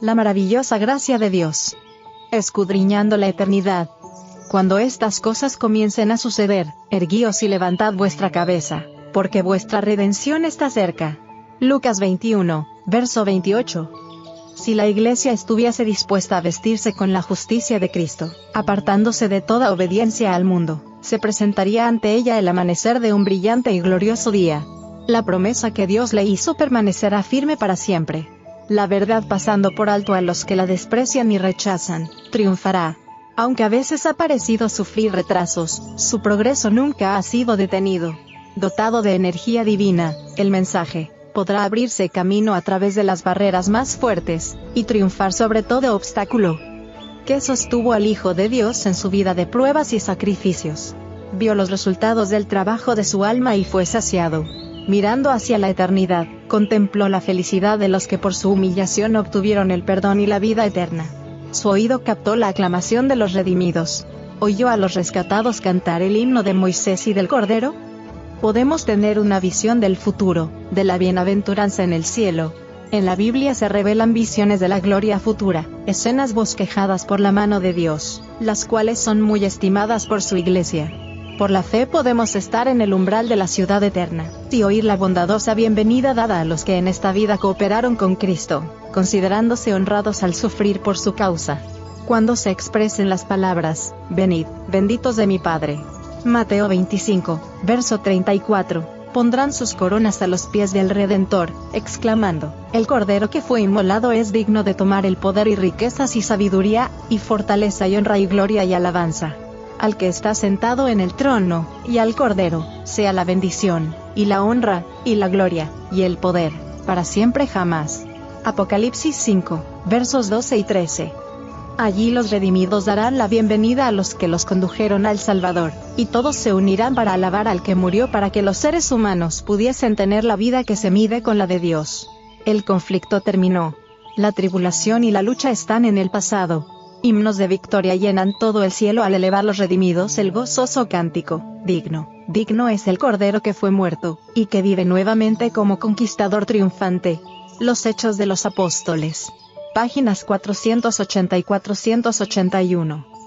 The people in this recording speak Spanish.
La maravillosa gracia de Dios. Escudriñando la eternidad. Cuando estas cosas comiencen a suceder, erguíos y levantad vuestra cabeza, porque vuestra redención está cerca. Lucas 21, verso 28. Si la iglesia estuviese dispuesta a vestirse con la justicia de Cristo, apartándose de toda obediencia al mundo, se presentaría ante ella el amanecer de un brillante y glorioso día. La promesa que Dios le hizo permanecerá firme para siempre. La verdad pasando por alto a los que la desprecian y rechazan, triunfará. Aunque a veces ha parecido sufrir retrasos, su progreso nunca ha sido detenido. Dotado de energía divina, el mensaje, podrá abrirse camino a través de las barreras más fuertes, y triunfar sobre todo obstáculo. Que sostuvo al Hijo de Dios en su vida de pruebas y sacrificios. Vio los resultados del trabajo de su alma y fue saciado mirando hacia la eternidad, contempló la felicidad de los que por su humillación obtuvieron el perdón y la vida eterna. Su oído captó la aclamación de los redimidos. ¿Oyó a los rescatados cantar el himno de Moisés y del Cordero? Podemos tener una visión del futuro, de la bienaventuranza en el cielo. En la Biblia se revelan visiones de la gloria futura, escenas bosquejadas por la mano de Dios, las cuales son muy estimadas por su iglesia. Por la fe podemos estar en el umbral de la ciudad eterna, y oír la bondadosa bienvenida dada a los que en esta vida cooperaron con Cristo, considerándose honrados al sufrir por su causa. Cuando se expresen las palabras, venid, benditos de mi Padre. Mateo 25, verso 34 pondrán sus coronas a los pies del Redentor, exclamando, El Cordero que fue inmolado es digno de tomar el poder y riquezas y sabiduría, y fortaleza y honra y gloria y alabanza al que está sentado en el trono, y al Cordero, sea la bendición, y la honra, y la gloria, y el poder, para siempre jamás. Apocalipsis 5, versos 12 y 13. Allí los redimidos darán la bienvenida a los que los condujeron al Salvador, y todos se unirán para alabar al que murió para que los seres humanos pudiesen tener la vida que se mide con la de Dios. El conflicto terminó. La tribulación y la lucha están en el pasado, Himnos de victoria llenan todo el cielo al elevar los redimidos el gozoso cántico, digno, digno es el Cordero que fue muerto, y que vive nuevamente como conquistador triunfante. Los Hechos de los Apóstoles. Páginas 480 y 481.